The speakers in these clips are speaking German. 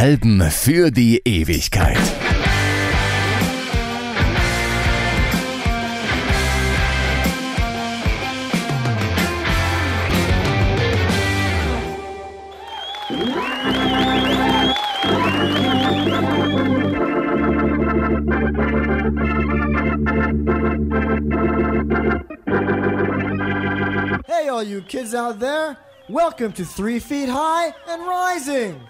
Alben für die Ewigkeit. Hey, all you kids out there! Welcome to Three Feet High and Rising!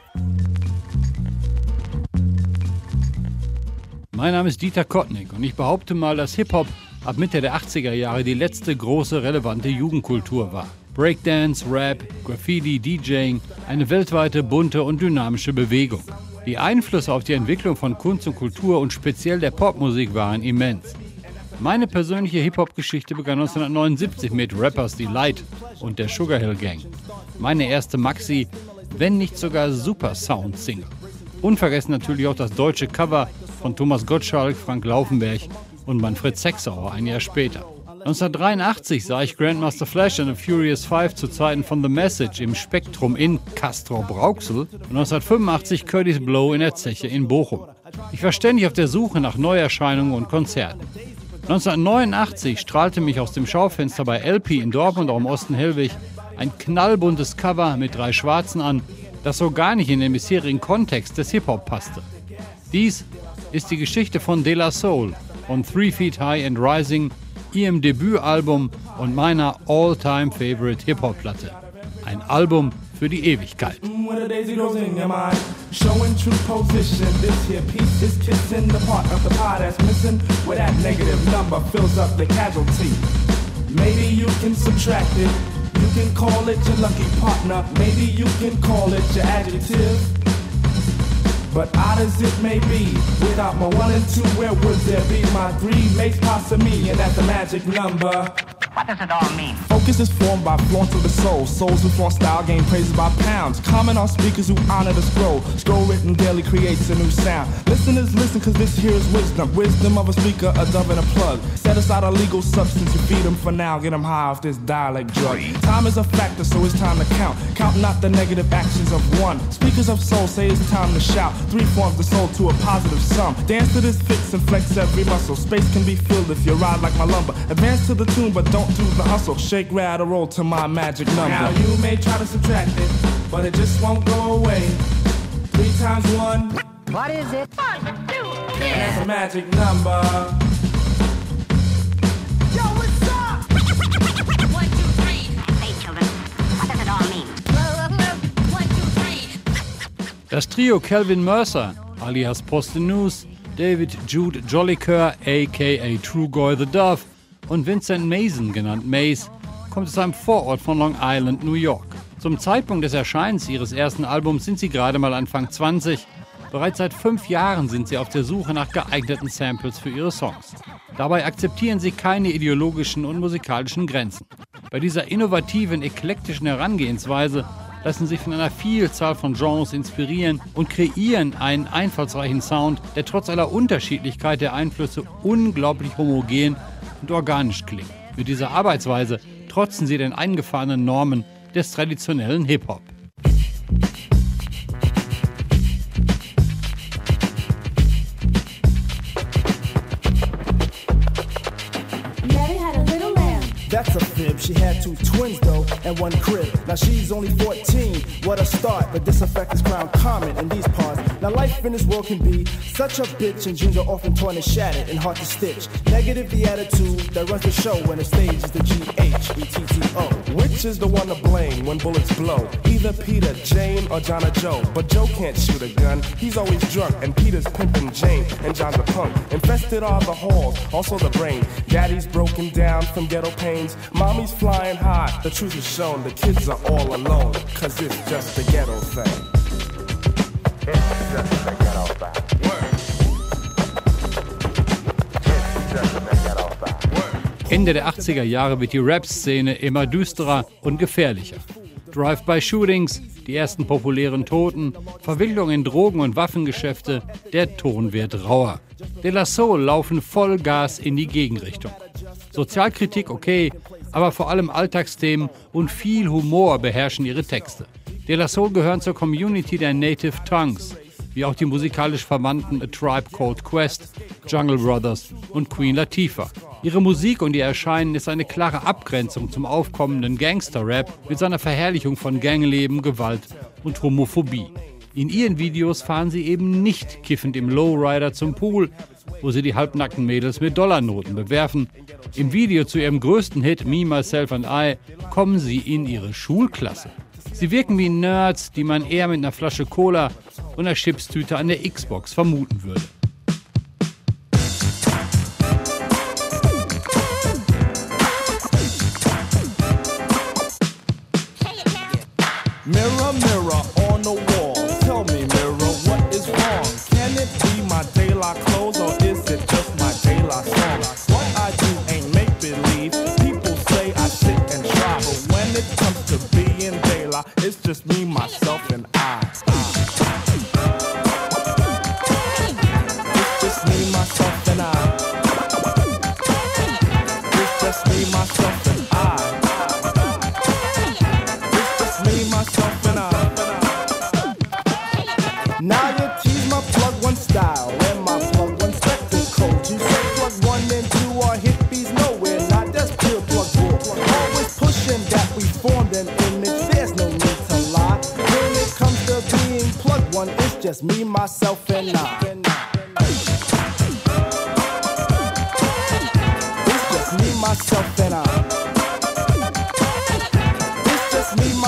Mein Name ist Dieter Kottnick und ich behaupte mal, dass Hip-Hop ab Mitte der 80er Jahre die letzte große relevante Jugendkultur war. Breakdance, Rap, Graffiti, DJing, eine weltweite bunte und dynamische Bewegung. Die Einflüsse auf die Entwicklung von Kunst und Kultur und speziell der Popmusik waren immens. Meine persönliche Hip-Hop-Geschichte begann 1979 mit Rappers Delight und der Sugar Hill Gang. Meine erste Maxi, wenn nicht sogar Super Sound Single. Unvergessen natürlich auch das deutsche Cover von Thomas Gottschalk, Frank Laufenberg und Manfred Sechsauer ein Jahr später. 1983 sah ich Grandmaster Flash and the Furious Five zu Zeiten von The Message im Spektrum in Castro Brauxel und 1985 Curtis Blow in der Zeche in Bochum. Ich war ständig auf der Suche nach Neuerscheinungen und Konzerten. 1989 strahlte mich aus dem Schaufenster bei LP in Dortmund, auch im Osten Hellwig, ein knallbuntes Cover mit drei Schwarzen an, das so gar nicht in den bisherigen Kontext des Hip-Hop passte. Dies ist die Geschichte von De La Soul, von Three Feet High and Rising, ihrem Debütalbum und meiner all-time favorite Hip-Hop-Platte. Ein Album für die Ewigkeit. Mind, showing true position. This here piece is kissing the part of the pie that's missing, where that negative number fills up the casualty. Maybe you can subtract it. You can call it your lucky partner. Maybe you can call it your adjective. But odd as it may be, without my one and two, where would there be my three? Makes pasta me, and that's the magic number. What does it all mean? Focus is formed by flaunt of the soul. Souls who flaunt style gain praises by pounds. Comment on speakers who honor the scroll. Scroll written daily creates a new sound. Listeners listen cause this here is wisdom. Wisdom of a speaker, a dove and a plug. Set aside a legal substance, you feed them for now. Get them high off this dialect drug. Time is a factor, so it's time to count. Count not the negative actions of one. Speakers of soul say it's time to shout. Three forms the soul to a positive sum. Dance to this fix and flex every muscle. Space can be filled if you ride like my lumber. Advance to the tune, but don't do the hustle. Shake, rattle, roll to my magic number. Now you may try to subtract it, but it just won't go away. Three times one, What is it? One, two, three. that's a magic number. Yo, what's up? One, two, three. Hey, children, what does it all mean? One, two, three. Das Trio Calvin Mercer, alias Posthumous, David Jude Jollicoeur, aka Trugoy the Dove und Vincent Mason, genannt Mace, kommt aus einem Vorort von Long Island, New York. Zum Zeitpunkt des Erscheinens ihres ersten Albums sind sie gerade mal Anfang 20. Bereits seit fünf Jahren sind sie auf der Suche nach geeigneten Samples für ihre Songs. Dabei akzeptieren sie keine ideologischen und musikalischen Grenzen. Bei dieser innovativen, eklektischen Herangehensweise lassen sich von einer Vielzahl von Genres inspirieren und kreieren einen einfallsreichen Sound, der trotz aller Unterschiedlichkeit der Einflüsse unglaublich homogen und organisch klingt. Mit dieser Arbeitsweise trotzen sie den eingefahrenen Normen des traditionellen Hip-Hop. She had two twins though, and one crib. Now she's only 14. What a start! But this effect is ground common in these parts. Now life in this world can be such a bitch, and dreams are often torn and shattered and hard to stitch. Negative the attitude that runs the show when the stage is the G Which is the one to blame when bullets blow? Either Peter, Jane, or John or Joe. But Joe can't shoot a gun, he's always drunk, and Peter's pimping Jane, and John's a punk. Infested are the halls, also the brain. Daddy's broken down from ghetto pains. Mommy's flying high, the truth is shown, the kids are all alone, cause it's just the ghetto thing. It's just the ghetto thing. Ende der 80er Jahre wird die Rap-Szene immer düsterer und gefährlicher. Drive-by-Shootings, die ersten populären Toten, Verwicklung in Drogen- und Waffengeschäfte, der Ton wird rauer. De La Soul laufen voll Gas in die Gegenrichtung. Sozialkritik okay, aber vor allem Alltagsthemen und viel Humor beherrschen ihre Texte. De La Soul gehören zur Community der Native Tongues. wie auch die musikalisch verwandten A Tribe Called Quest, Jungle Brothers und Queen Latifah. Ihre Musik und ihr Erscheinen ist eine klare Abgrenzung zum aufkommenden Gangster-Rap mit seiner Verherrlichung von Gangleben, Gewalt und Homophobie. In ihren Videos fahren sie eben nicht kiffend im Lowrider zum Pool, wo sie die halbnackten Mädels mit Dollarnoten bewerfen. Im Video zu ihrem größten Hit Me, Myself and I kommen sie in ihre Schulklasse. Sie wirken wie Nerds, die man eher mit einer Flasche Cola und einer Chipstüte an der Xbox vermuten würde.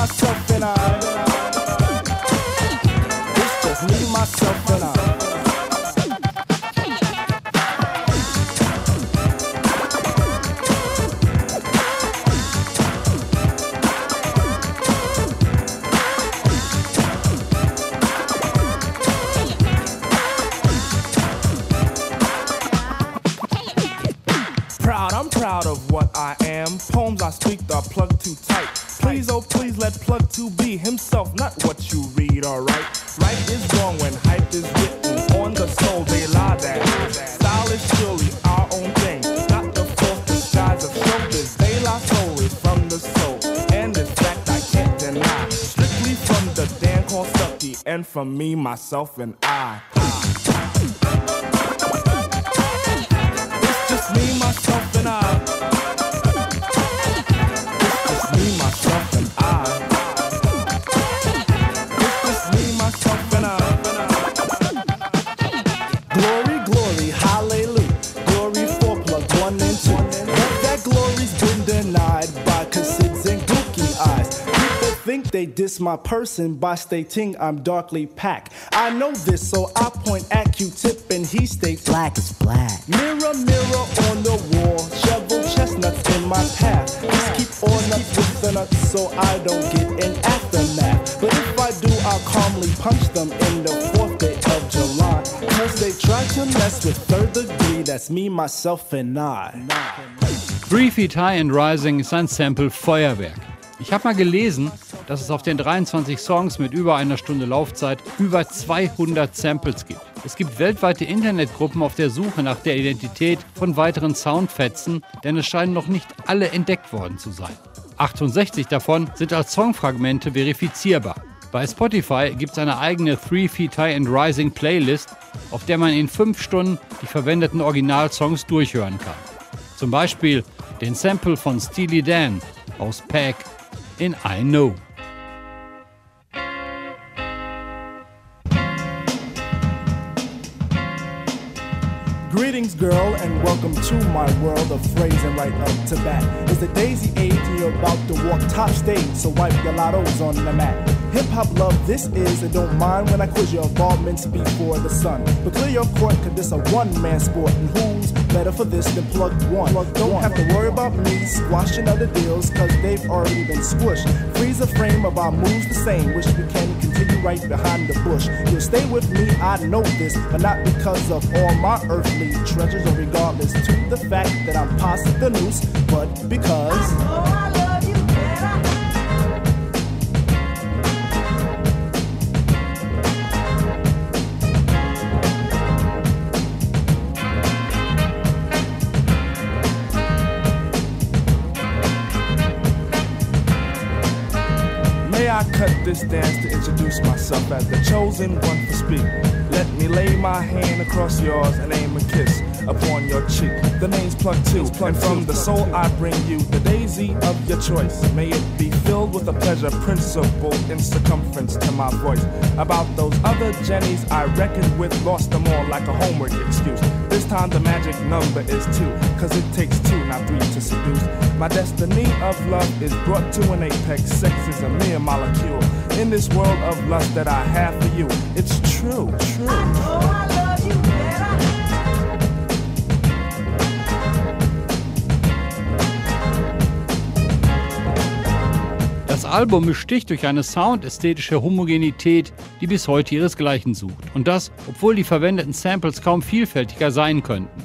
Myself, and I. myself, and I. my person by stating I'm darkly packed. I know this, so I point at Q-tip and he states black is black. Mirror, mirror on the wall, shovel chestnuts in my path. Just keep on up with the nuts so I don't get an aftermath. But if I do, I'll calmly punch them in the fourth day of July. Cause they try to mess with third degree, that's me, myself, and I. Three Feet High and Rising ist ein Sample Feuerwerk. Ich habe mal gelesen, dass es auf den 23 Songs mit über einer Stunde Laufzeit über 200 Samples gibt. Es gibt weltweite Internetgruppen auf der Suche nach der Identität von weiteren Soundfetzen, denn es scheinen noch nicht alle entdeckt worden zu sein. 68 davon sind als Songfragmente verifizierbar. Bei Spotify gibt es eine eigene Three Feet High and Rising Playlist, auf der man in 5 Stunden die verwendeten Originalsongs durchhören kann. Zum Beispiel den Sample von Steely Dan aus Pack in I Know. Greetings, girl, and welcome to my world of phrasing right up to bat. It's the daisy age, and you're about to walk top stage, so wipe your lottos on the mat. Hip hop love, this is, and don't mind when I quiz your involvements before the sun. But clear your court, cause this a one man sport, and who's better for this than plug one? don't have to worry about me squashing other deals, cause they've already been squished. Freeze the frame of our moves the same, wish we can continue right behind the bush. You'll stay with me, I know this, but not because of all my earthly treasures, or regardless to the fact that I'm past the noose, but because. May I cut this dance to introduce myself as the chosen one to speak? Let me lay my hand across yours and aim a kiss upon your cheek. The name's Plug Two, and from the soul I bring you the daisy of your choice. May it be filled with a pleasure principle in circumference to my voice. About those other Jennies I reckoned with, lost them all like a homework excuse. This time the magic number is two, cause it takes two, not three to seduce. My destiny of love is brought to an apex. Sex is a mere molecule. In this world of lust that I have for you, it's true, true. Das Album besticht durch eine soundästhetische Homogenität, die bis heute ihresgleichen sucht. Und das, obwohl die verwendeten Samples kaum vielfältiger sein könnten.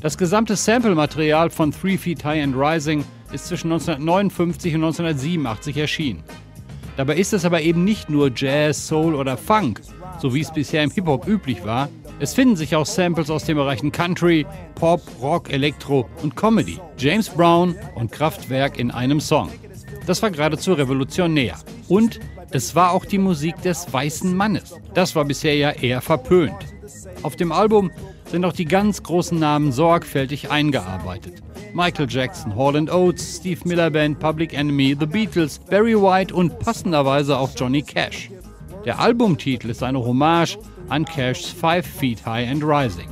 Das gesamte Sample-Material von Three Feet High and Rising ist zwischen 1959 und 1987 erschienen. Dabei ist es aber eben nicht nur Jazz, Soul oder Funk, so wie es bisher im Hip-Hop üblich war. Es finden sich auch Samples aus den Bereichen Country, Pop, Rock, Elektro und Comedy. James Brown und Kraftwerk in einem Song. Das war geradezu revolutionär. Und es war auch die Musik des weißen Mannes. Das war bisher ja eher verpönt. Auf dem Album sind auch die ganz großen Namen sorgfältig eingearbeitet. Michael Jackson, Hall Oates, Steve Miller Band, Public Enemy, The Beatles, Barry White und passenderweise auch Johnny Cash. Der Albumtitel ist eine Hommage an Cashs Five Feet High and Rising.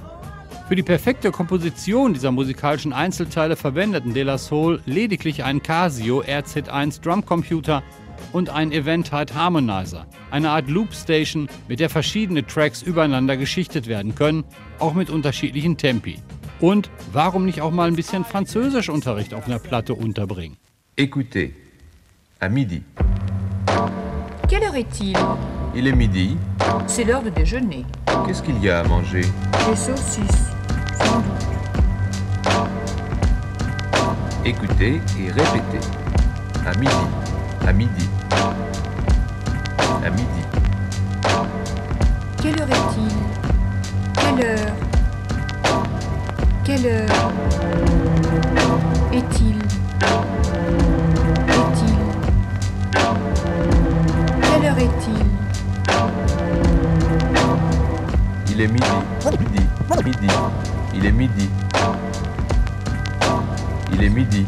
Für die perfekte Komposition dieser musikalischen Einzelteile verwendeten De La Soul lediglich einen Casio RZ1 Drumcomputer und einen Eventide Harmonizer, eine Art Loopstation, mit der verschiedene Tracks übereinander geschichtet werden können, auch mit unterschiedlichen Tempi. Und warum nicht auch mal ein bisschen Französischunterricht auf einer Platte unterbringen? Écoutez, à midi. Quelle heure est-il Il est midi. C'est l'heure de déjeuner. Qu'est-ce qu'il y a à manger Des saucisses, Écoutez et répétez. À midi. À midi. À midi. Quelle heure est-il? Quelle heure? Quelle heure? Est-il? Est-il? Quelle heure est-il? Il est midi. Midi. Midi. Il est midi. Il est midi.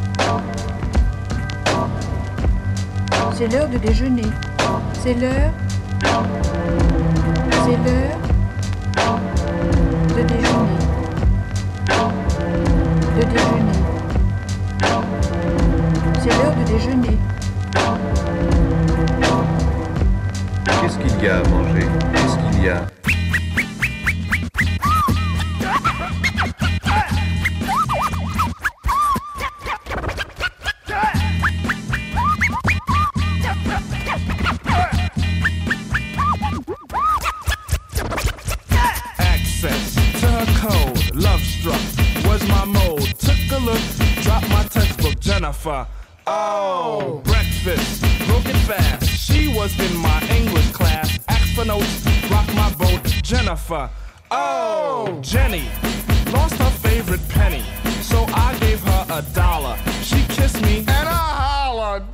C'est l'heure de déjeuner. C'est l'heure. C'est l'heure de déjeuner. De déjeuner. C'est l'heure de déjeuner. Qu'est-ce qu'il y a à manger? Qu'est-ce qu'il y a? English class. Asked for notes, rocked my boat, Jennifer. Oh, Jenny lost her favorite penny, so I gave her a dollar. She kissed me and I hollered.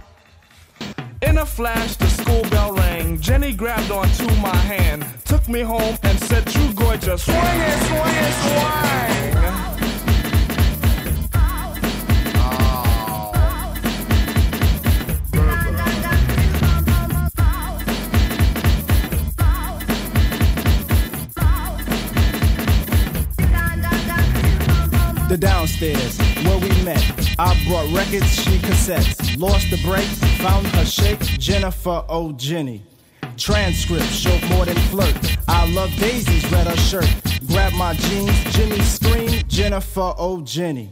In a flash, the school bell rang. Jenny grabbed onto my hand, took me home, and said, True gorgeous, swing it, swing it, swing. Downstairs, where we met. I brought records, she cassettes. Lost the break, found her shake, Jennifer O. Jenny. Transcript showed more than flirt. I love daisies, read her shirt. Grab my jeans, Jimmy scream, Jennifer O. Jenny.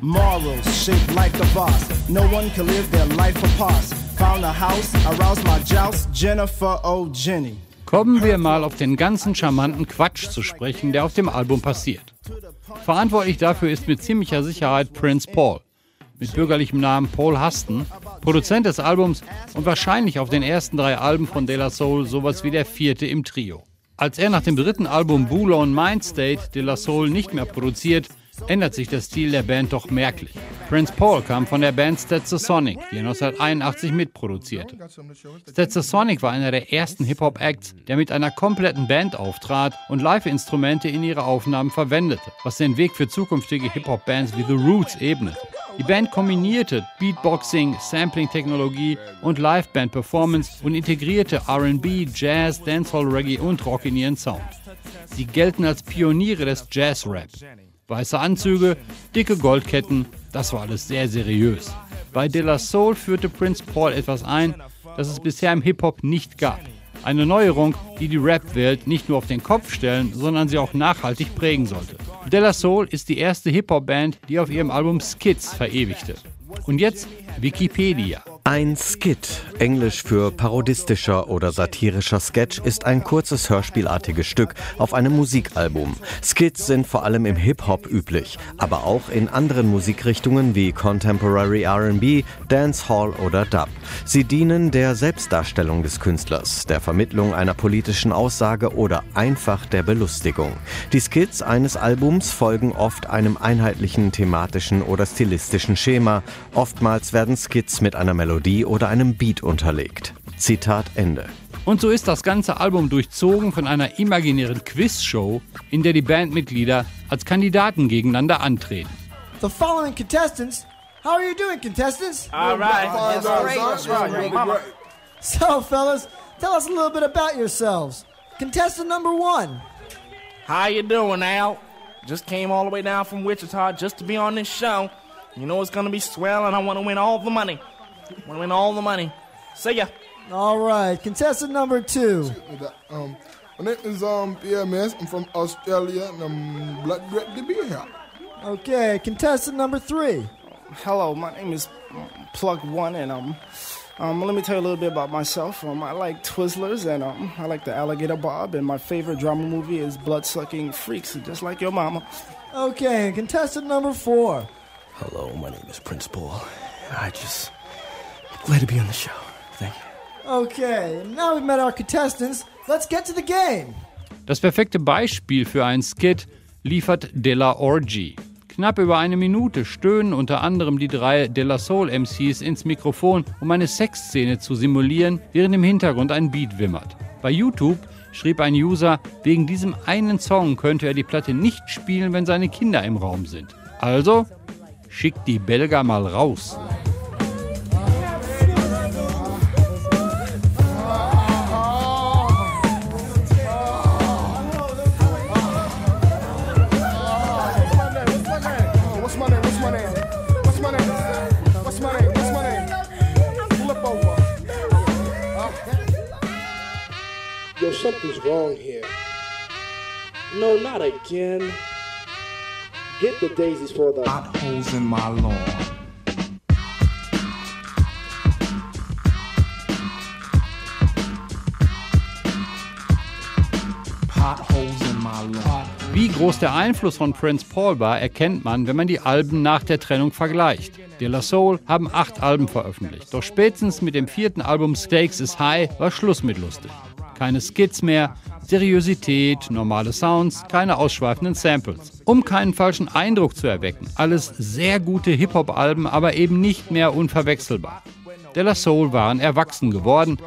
Morals shaped like a boss. No one can live their life apart. Found a house, aroused my joust, Jennifer O. Jenny. Kommen wir mal auf den ganzen charmanten Quatsch zu sprechen, der auf dem Album passiert. Verantwortlich dafür ist mit ziemlicher Sicherheit Prince Paul, mit bürgerlichem Namen Paul Huston, Produzent des Albums und wahrscheinlich auf den ersten drei Alben von De La Soul sowas wie der vierte im Trio. Als er nach dem dritten Album Bulo und Mindstate De La Soul nicht mehr produziert, ändert sich der Stil der Band doch merklich. Prince Paul kam von der Band Sonic, die er 1981 mitproduzierte. Sonic war einer der ersten Hip-Hop-Acts, der mit einer kompletten Band auftrat und Live-Instrumente in ihre Aufnahmen verwendete, was den Weg für zukünftige Hip-Hop-Bands wie The Roots ebnete. Die Band kombinierte Beatboxing, Sampling-Technologie und Live-Band-Performance und integrierte RB, Jazz, Dancehall, Reggae und Rock in ihren Sound. Sie gelten als Pioniere des Jazz-Rap. Weiße Anzüge, dicke Goldketten, das war alles sehr seriös. Bei De La Soul führte Prince Paul etwas ein, das es bisher im Hip-Hop nicht gab. Eine Neuerung, die die Rap-Welt nicht nur auf den Kopf stellen, sondern sie auch nachhaltig prägen sollte. De La Soul ist die erste Hip-Hop-Band, die auf ihrem Album Skits verewigte. Und jetzt Wikipedia. Ein Skit, englisch für parodistischer oder satirischer Sketch, ist ein kurzes hörspielartiges Stück auf einem Musikalbum. Skits sind vor allem im Hip-Hop üblich, aber auch in anderen Musikrichtungen wie Contemporary RB, Dancehall oder Dub. Sie dienen der Selbstdarstellung des Künstlers, der Vermittlung einer politischen Aussage oder einfach der Belustigung. Die Skits eines Albums folgen oft einem einheitlichen thematischen oder stilistischen Schema. Oftmals werden Skits mit einer Melodie Melodie oder einem Beat unterlegt. Zitat Ende. Und so ist das ganze Album durchzogen von einer imaginären Quizshow, in der die Bandmitglieder als Kandidaten gegeneinander antreten. The following contestants. How are you doing, contestants? All right. That's great. That's right. So, fellas, tell us a little bit about yourselves. Contestant number one. How you doing, Al? Just came all the way down from Wichita just to be on this show. You know it's gonna be swell, and I want to win all the money. Want to win all the money. See ya. All right, contestant number two. Um, my name is um PMS. I'm from Australia, and I'm blood great to be here. Okay, contestant number three. Hello, my name is um, Plug One, and um, um, let me tell you a little bit about myself. Um, I like Twizzlers, and um, I like the Alligator Bob, and my favorite drama movie is Blood Sucking Freaks, just like your mama. Okay, contestant number four. Hello, my name is Prince Paul. I just glad to be on the show. Thank you. Okay, now we've met our contestants. Let's get to the game. Das perfekte Beispiel für einen Skit liefert Della Orgy. Knapp über eine Minute stöhnen unter anderem die drei Della Soul MCs ins Mikrofon, um eine Sexszene zu simulieren, während im Hintergrund ein Beat wimmert. Bei YouTube schrieb ein User, wegen diesem einen Song könnte er die Platte nicht spielen, wenn seine Kinder im Raum sind. Also schickt die Belger mal raus. Something's wrong here. No, not again. Get the daisies for the potholes in my lawn. Potholes in my lawn. Wie groß der Einfluss von Prince Paul war, erkennt man, wenn man die Alben nach der Trennung vergleicht. De La Soul haben acht Alben veröffentlicht, doch spätestens mit dem vierten Album Stakes is High war Schluss mit lustig. Keine Skits mehr, Seriosität, normale Sounds, keine ausschweifenden Samples. Um keinen falschen Eindruck zu erwecken, alles sehr gute Hip-Hop-Alben, aber eben nicht mehr unverwechselbar. De La Soul waren erwachsen geworden,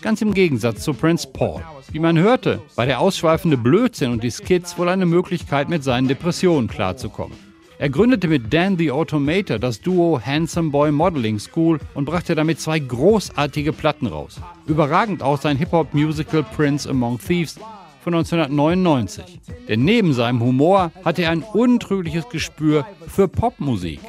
ganz im Gegensatz zu Prince Paul. Wie man hörte, war der ausschweifende Blödsinn und die Skits wohl eine Möglichkeit, mit seinen Depressionen klarzukommen. Er gründete mit Dan the Automator das Duo Handsome Boy Modeling School und brachte damit zwei großartige Platten raus. Überragend auch sein Hip-Hop-Musical Prince Among Thieves von 1999. Denn neben seinem Humor hatte er ein untrügliches Gespür für Popmusik.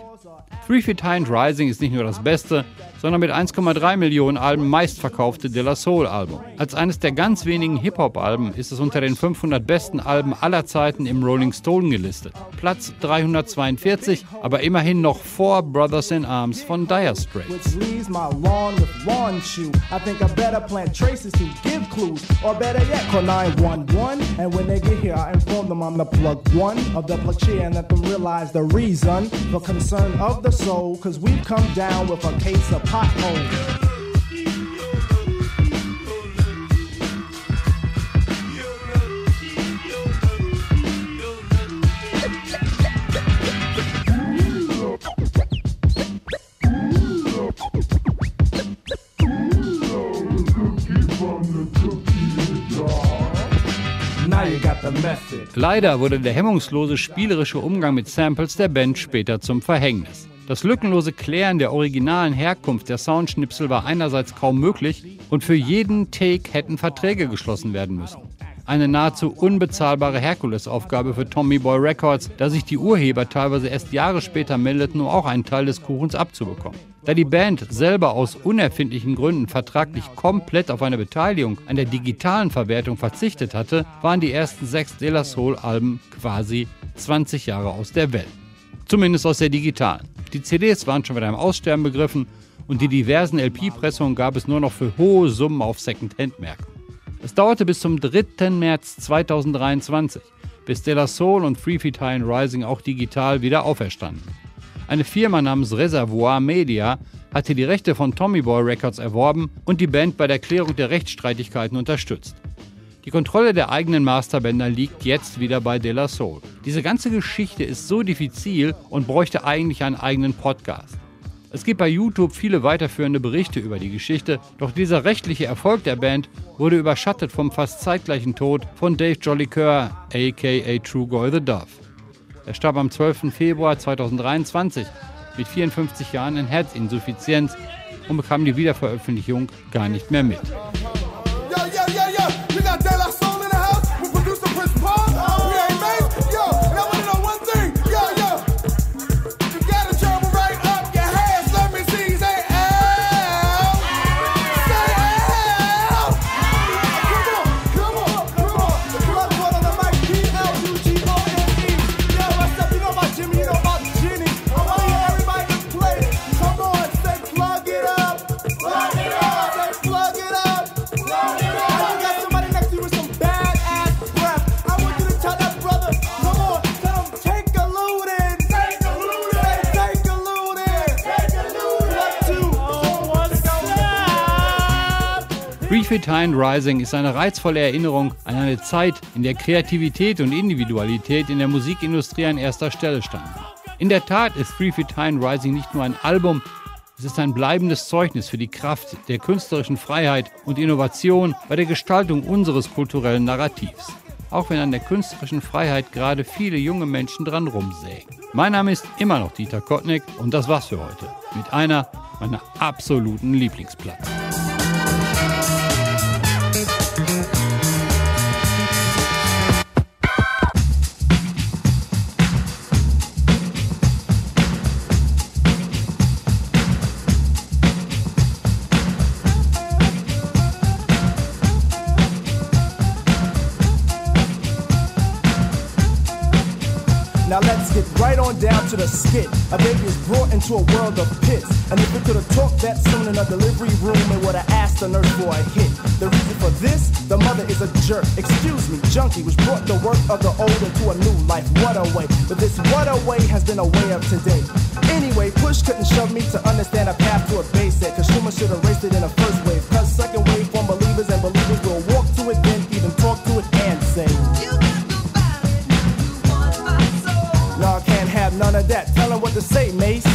And Rising ist nicht nur das beste, sondern mit 1,3 Millionen Alben meistverkaufte De La Soul Album. Als eines der ganz wenigen Hip-Hop-Alben ist es unter den 500 besten Alben aller Zeiten im Rolling Stone gelistet. Platz 342, aber immerhin noch vor Brothers in Arms von Dire Straits episode, cause we've come down with a case of potholes. Leider wurde der hemmungslose spielerische Umgang mit Samples der Band später zum Verhängnis. Das lückenlose Klären der originalen Herkunft der Soundschnipsel war einerseits kaum möglich und für jeden Take hätten Verträge geschlossen werden müssen. Eine nahezu unbezahlbare Herkulesaufgabe für Tommy Boy Records, da sich die Urheber teilweise erst Jahre später meldeten, um auch einen Teil des Kuchens abzubekommen. Da die Band selber aus unerfindlichen Gründen vertraglich komplett auf eine Beteiligung an der digitalen Verwertung verzichtet hatte, waren die ersten sechs De La Soul-Alben quasi 20 Jahre aus der Welt. Zumindest aus der digitalen. Die CDs waren schon wieder im Aussterben begriffen und die diversen LP-Pressungen gab es nur noch für hohe Summen auf Second-Hand-Märkten. Es dauerte bis zum 3. März 2023, bis De La Soul und Free Feet High Rising auch digital wieder auferstanden. Eine Firma namens Reservoir Media hatte die Rechte von Tommy Boy Records erworben und die Band bei der Klärung der Rechtsstreitigkeiten unterstützt. Die Kontrolle der eigenen Masterbänder liegt jetzt wieder bei De La Soul. Diese ganze Geschichte ist so diffizil und bräuchte eigentlich einen eigenen Podcast. Es gibt bei YouTube viele weiterführende Berichte über die Geschichte, doch dieser rechtliche Erfolg der Band wurde überschattet vom fast zeitgleichen Tod von Dave Jollicoeur, aka Trugoy the Dove. Er starb am 12. Februar 2023 mit 54 Jahren an Herzinsuffizienz und bekam die Wiederveröffentlichung gar nicht mehr mit. You got that and Rising ist eine reizvolle Erinnerung an eine Zeit, in der Kreativität und Individualität in der Musikindustrie an erster Stelle standen. In der Tat ist Free Fit High Rising nicht nur ein Album, es ist ein bleibendes Zeugnis für die Kraft der künstlerischen Freiheit und Innovation bei der Gestaltung unseres kulturellen Narrativs. Auch wenn an der künstlerischen Freiheit gerade viele junge Menschen dran rumsägen. Mein Name ist immer noch Dieter Kottnick und das war's für heute. Mit einer meiner absoluten Lieblingsplatten. Skit. A baby is brought into a world of pits. And if we could have talked that soon in a delivery room, it would have asked the nurse for a hit. The reason for this, the mother is a jerk. Excuse me, junkie, which brought the work of the old into a new life. What a way. But this what a way has been a way of today. Anyway, push couldn't shove me to understand a path to a base Cause Schumer should have raced it in a first wave. Cause second wave from believers and believers will walk to say, Mace.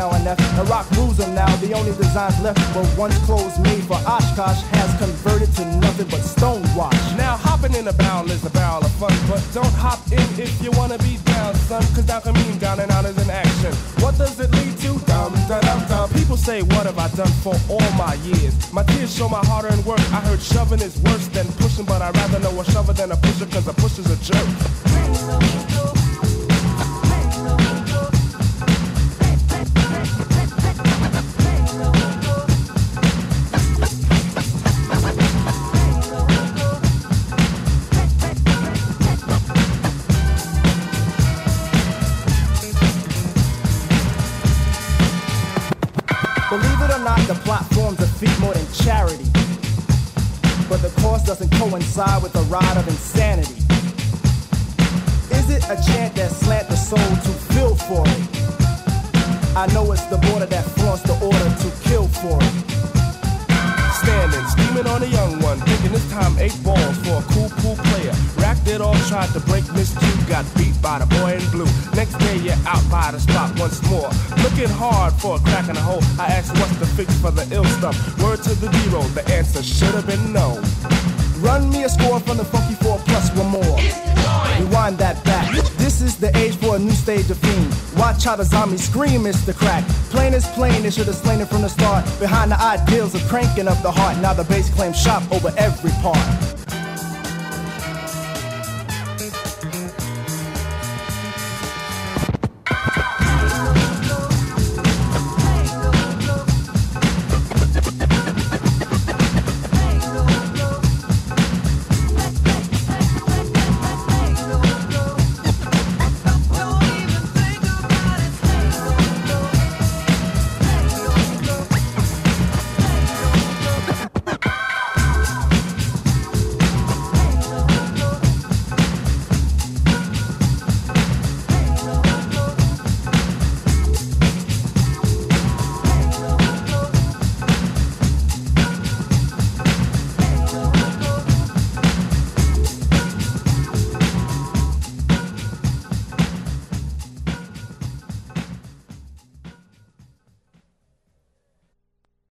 Now and F. The rock him now. The only designs left were once clothes made for Oshkosh has converted to nothing but stonewash. Now hopping in a barrel is a barrel of fun, but don't hop in if you wanna be down, son. Cause down can mean down and out is an action. What does it lead to? Dum da dum dum. People say, What have I done for all my years? My tears show my hard earned work. I heard shoving is worse than pushing, but I'd rather know a shover than a pusher, cause a pusher's a jerk. Feat more than charity. But the course doesn't coincide with the ride of insanity. Is it a chant that slant the soul to feel for it? I know it's the border that flaunts the order to kill for it. Standing, scheming on a young one, thinking this time eight balls for a cool, cool player. Racked it all, tried to break Miss Two, got beat by the boy in blue. Next day you're out by the spot once more. Looking hard for a crack in the hole. I asked what's the fix for the ill stuff. Word to the zero, the answer should have been no. Run me a score from the Funky 4 plus one more. Rewind that back. This is the age for a new stage of fiend. The zombies scream, Mr. Crack. Plain is plain, they should have slain it from the start. Behind the ideals of cranking up the heart, now the bass claims shop over every part.